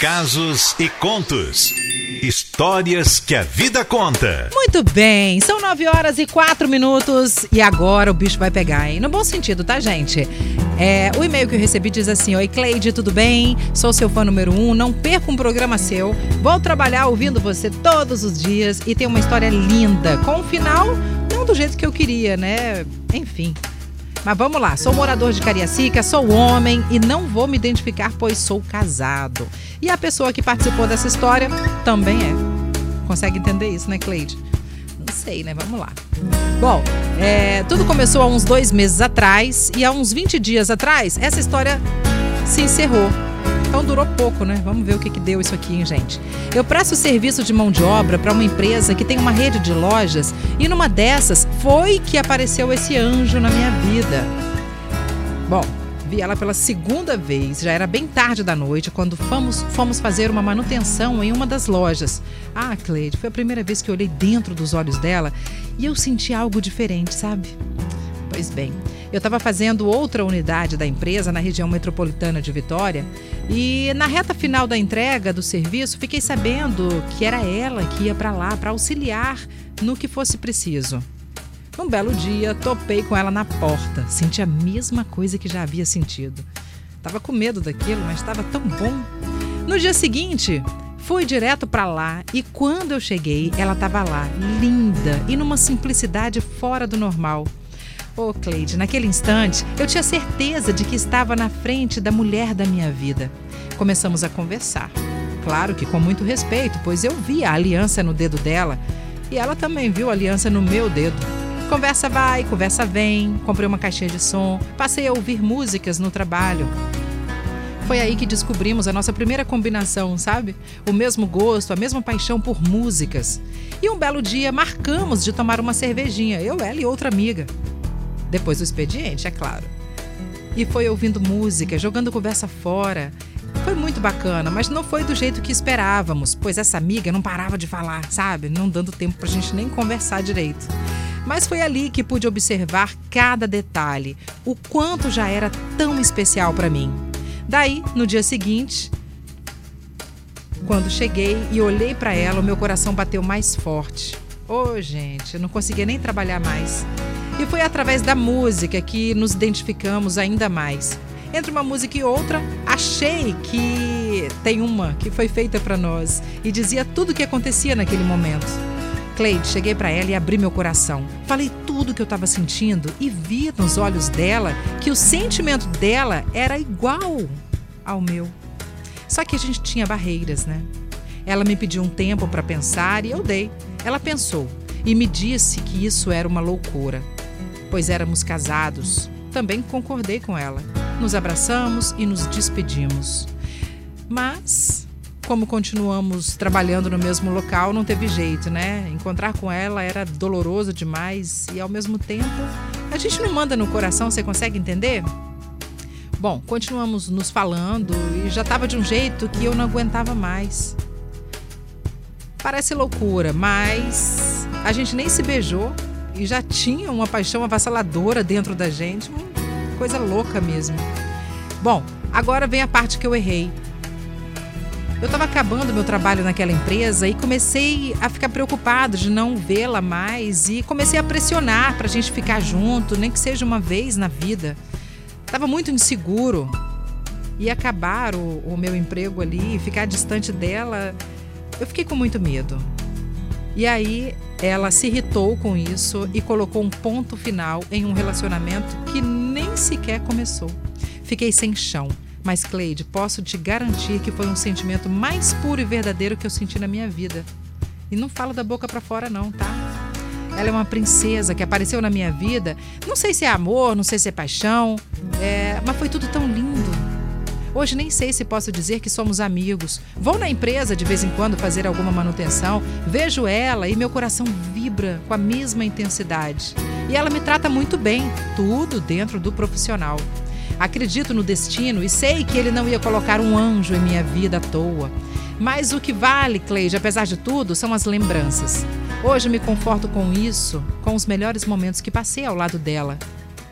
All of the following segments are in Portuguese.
Casos e contos. Histórias que a vida conta. Muito bem, são 9 horas e 4 minutos e agora o bicho vai pegar, hein? No bom sentido, tá, gente? É, o e-mail que eu recebi diz assim: Oi, Cleide, tudo bem? Sou seu fã número um, não perca um programa seu. Vou trabalhar ouvindo você todos os dias e tem uma história linda, com um final não do jeito que eu queria, né? Enfim. Mas vamos lá, sou morador de Cariacica, sou homem e não vou me identificar, pois sou casado. E a pessoa que participou dessa história também é. Consegue entender isso, né, Cleide? Não sei, né? Vamos lá. Bom, é, tudo começou há uns dois meses atrás e há uns 20 dias atrás essa história se encerrou. Então durou pouco, né? Vamos ver o que, que deu isso aqui, hein, gente. Eu presto serviço de mão de obra para uma empresa que tem uma rede de lojas e numa dessas foi que apareceu esse anjo na minha vida. Bom, vi ela pela segunda vez, já era bem tarde da noite, quando fomos, fomos fazer uma manutenção em uma das lojas. Ah, Cleide, foi a primeira vez que eu olhei dentro dos olhos dela e eu senti algo diferente, sabe? Pois bem, eu estava fazendo outra unidade da empresa na região metropolitana de Vitória e na reta final da entrega do serviço fiquei sabendo que era ela que ia para lá para auxiliar no que fosse preciso. Um belo dia, topei com ela na porta. Senti a mesma coisa que já havia sentido. Tava com medo daquilo, mas estava tão bom. No dia seguinte, fui direto para lá e quando eu cheguei, ela estava lá, linda e numa simplicidade fora do normal. Ô, oh, Cleide, naquele instante eu tinha certeza de que estava na frente da mulher da minha vida. Começamos a conversar. Claro que com muito respeito, pois eu vi a aliança no dedo dela e ela também viu a aliança no meu dedo. Conversa vai, conversa vem. Comprei uma caixinha de som, passei a ouvir músicas no trabalho. Foi aí que descobrimos a nossa primeira combinação, sabe? O mesmo gosto, a mesma paixão por músicas. E um belo dia marcamos de tomar uma cervejinha, eu, ela e outra amiga depois do expediente, é claro. E foi ouvindo música, jogando conversa fora. Foi muito bacana, mas não foi do jeito que esperávamos, pois essa amiga não parava de falar, sabe? Não dando tempo pra gente nem conversar direito. Mas foi ali que pude observar cada detalhe, o quanto já era tão especial para mim. Daí, no dia seguinte, quando cheguei e olhei para ela, o meu coração bateu mais forte. Ô, oh, gente, eu não conseguia nem trabalhar mais. E foi através da música que nos identificamos ainda mais. Entre uma música e outra, achei que tem uma que foi feita para nós e dizia tudo o que acontecia naquele momento. Cleide, cheguei para ela e abri meu coração. Falei tudo o que eu estava sentindo e vi nos olhos dela que o sentimento dela era igual ao meu. Só que a gente tinha barreiras, né? Ela me pediu um tempo para pensar e eu dei. Ela pensou e me disse que isso era uma loucura pois éramos casados. Também concordei com ela. Nos abraçamos e nos despedimos. Mas, como continuamos trabalhando no mesmo local, não teve jeito, né? Encontrar com ela era doloroso demais e, ao mesmo tempo, a gente não manda no coração, você consegue entender? Bom, continuamos nos falando e já estava de um jeito que eu não aguentava mais. Parece loucura, mas a gente nem se beijou e já tinha uma paixão avassaladora dentro da gente, uma coisa louca mesmo. Bom, agora vem a parte que eu errei. Eu estava acabando meu trabalho naquela empresa e comecei a ficar preocupado de não vê-la mais e comecei a pressionar para a gente ficar junto, nem que seja uma vez na vida. Estava muito inseguro e acabar o, o meu emprego ali, ficar distante dela, eu fiquei com muito medo. E aí ela se irritou com isso e colocou um ponto final em um relacionamento que nem sequer começou. Fiquei sem chão. Mas, Cleide, posso te garantir que foi um sentimento mais puro e verdadeiro que eu senti na minha vida. E não falo da boca para fora, não, tá? Ela é uma princesa que apareceu na minha vida. Não sei se é amor, não sei se é paixão, é... mas foi tudo tão lindo. Hoje nem sei se posso dizer que somos amigos. Vou na empresa de vez em quando fazer alguma manutenção, vejo ela e meu coração vibra com a mesma intensidade. E ela me trata muito bem, tudo dentro do profissional. Acredito no destino e sei que ele não ia colocar um anjo em minha vida à toa. Mas o que vale, Cleide, apesar de tudo, são as lembranças. Hoje me conforto com isso, com os melhores momentos que passei ao lado dela.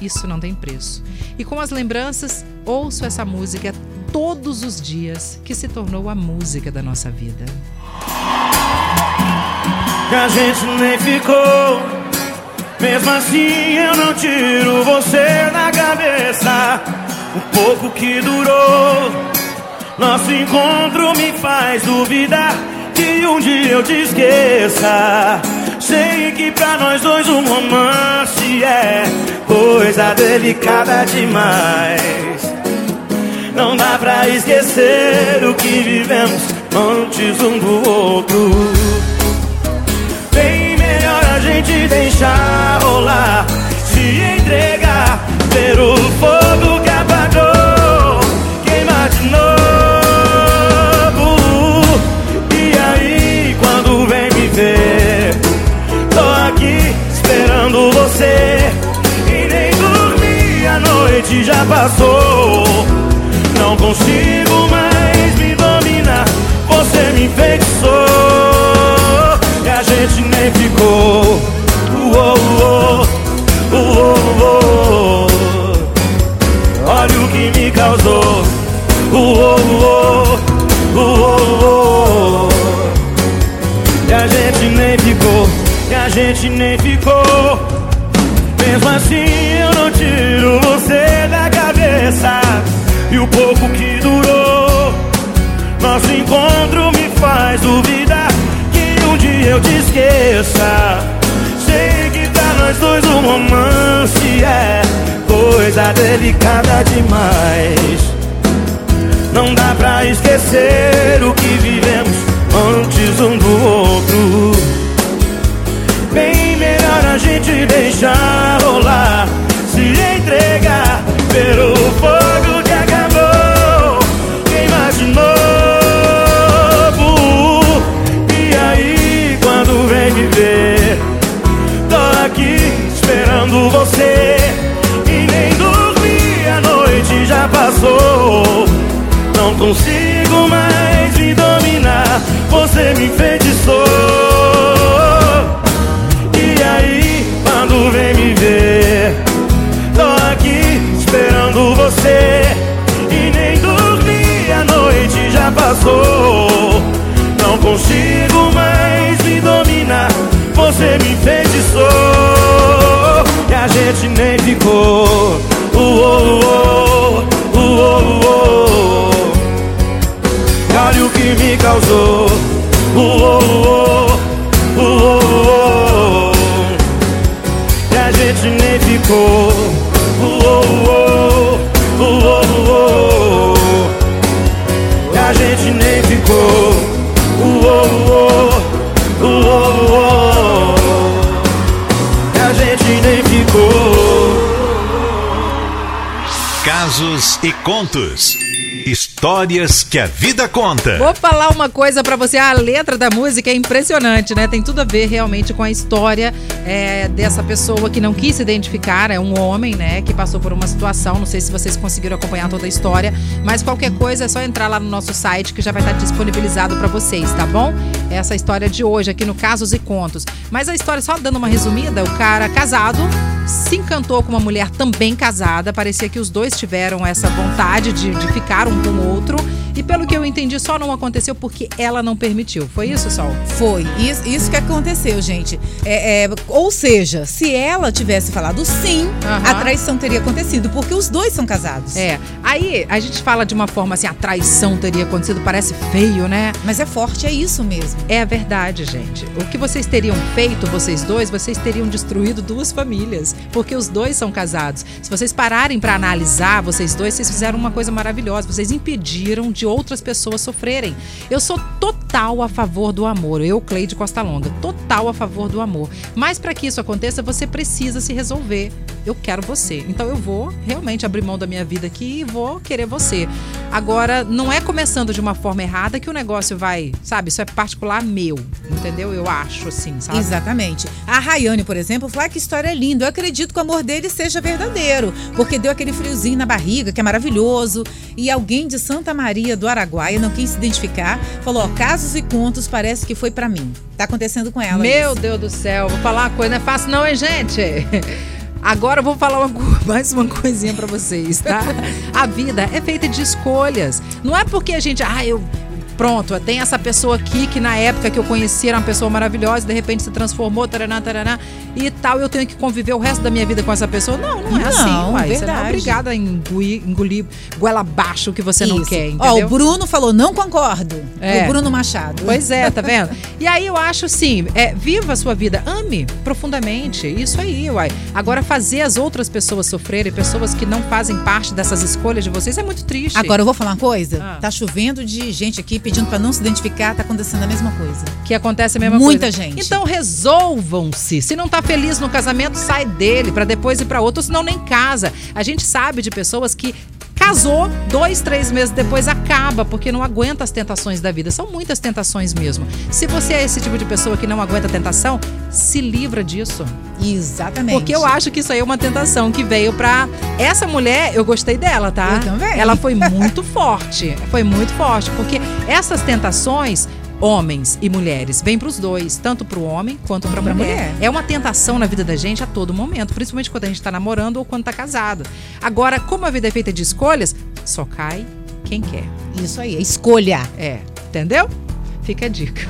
Isso não tem preço. E com as lembranças, ouço essa música todos os dias que se tornou a música da nossa vida. Que a gente nem ficou, mesmo assim eu não tiro você da cabeça. O pouco que durou, nosso encontro me faz duvidar que um dia eu te esqueça. Sei que pra nós dois um romance é coisa delicada demais. Não dá pra esquecer o que vivemos antes um do outro. Bem melhor a gente deixar rolar, se entregar, ver o fogo que apagou, queimar de novo. E aí, quando vem me ver, tô aqui esperando você. E nem dormi, a noite já passou. Consigo mais me dominar. Você me enfeitiçou e a gente nem ficou. Uou, uou, uou, uou. Olha o que me causou. Uou, uou, uou, uou. E a gente nem ficou, e a gente nem ficou. Mesmo assim eu não tiro você da cabeça. E o pouco que durou, nosso encontro me faz duvidar que um dia eu te esqueça. Sei que pra nós dois um romance é coisa delicada demais. Não dá pra esquecer o que vivemos antes um do outro. Bem melhor a gente deixar consigo mais me dominar, você me enfeitiçou. E aí, quando vem me ver, tô aqui esperando você. E nem dormi, a noite já passou. Não consigo que me causou. Uou, uou. E a gente nem ficou. Uou. E a gente nem ficou. E a gente nem ficou. Casos e contos. Histórias que a vida conta. Vou falar uma coisa pra você. A letra da música é impressionante, né? Tem tudo a ver realmente com a história é, dessa pessoa que não quis se identificar. É um homem, né? Que passou por uma situação. Não sei se vocês conseguiram acompanhar toda a história. Mas qualquer coisa é só entrar lá no nosso site que já vai estar disponibilizado pra vocês, tá bom? Essa história de hoje aqui no Casos e Contos. Mas a história, só dando uma resumida, o cara casado se encantou com uma mulher também casada. Parecia que os dois tiveram essa vontade de, de ficar um com o outro. E pelo que eu entendi, só não aconteceu porque ela não permitiu. Foi isso, Sol? Foi. Isso, isso que aconteceu, gente. É, é, ou seja, se ela tivesse falado sim, Aham. a traição teria acontecido, porque os dois são casados. É. Aí a gente fala de uma forma assim, a traição teria acontecido, parece feio, né? Mas é forte, é isso mesmo. É a verdade, gente. O que vocês teriam feito, vocês dois, vocês teriam destruído duas famílias, porque os dois são casados. Se vocês pararem pra analisar, vocês dois, vocês fizeram uma coisa maravilhosa. Vocês impediram de outras pessoas sofrerem. Eu sou total a favor do amor. Eu, Cleide Costa Longa, total a favor do amor. Mas para que isso aconteça, você precisa se resolver. Eu quero você. Então eu vou realmente abrir mão da minha vida aqui e vou querer você. Agora, não é começando de uma forma errada que o negócio vai, sabe? Isso é particular meu, entendeu? Eu acho assim, sabe? Exatamente. A Rayane, por exemplo, falou ah, que história é linda. Eu acredito que o amor dele seja verdadeiro, porque deu aquele friozinho na barriga, que é maravilhoso. E alguém de Santa Maria do Araguaia, não quis se identificar, falou: ó, casos e contos parece que foi pra mim. Tá acontecendo com ela. Meu isso. Deus do céu, vou falar uma coisa, não é fácil não, hein, gente? Agora eu vou falar uma mais uma coisinha pra vocês, tá? A vida é feita de escolhas. Não é porque a gente, ah, eu pronto, tem essa pessoa aqui que na época que eu conheci era uma pessoa maravilhosa, de repente se transformou, taraná, taraná, e tal, eu tenho que conviver o resto da minha vida com essa pessoa. Não, não é Não, assim, uai. Você não é verdade. obrigada a engolir, engolir goela abaixo o que você não Isso. quer, Ó, entendeu? o Bruno falou, não concordo. É. O Bruno Machado. Pois é, tá vendo? E aí eu acho assim, é, viva a sua vida, ame profundamente, isso aí, uai. Agora fazer as outras pessoas sofrerem, pessoas que não fazem parte dessas escolhas de vocês, é muito triste. Agora eu vou falar uma coisa. Ah. Tá chovendo de gente aqui pedindo pra não se identificar, tá acontecendo a mesma coisa. que acontece a mesma Muita coisa. gente. Então resolvam-se. Se não tá feliz no casamento, sai dele pra depois ir pra outro, senão nem casa. A gente sabe de pessoas que casou, dois, três meses depois acaba, porque não aguenta as tentações da vida. São muitas tentações mesmo. Se você é esse tipo de pessoa que não aguenta a tentação, se livra disso. Exatamente. Porque eu acho que isso aí é uma tentação que veio pra. Essa mulher, eu gostei dela, tá? Eu também. Ela foi muito forte. Foi muito forte. Porque essas tentações. Homens e mulheres, vêm pros dois, tanto pro homem quanto pra, Pra mulher. mulher. É uma tentação na vida da gente a todo momento, principalmente quando a gente tá namorando ou quando tá casado. Agora, como a vida é feita de escolhas, só cai quem quer. Isso aí, é escolha. É, entendeu? Fica a dica.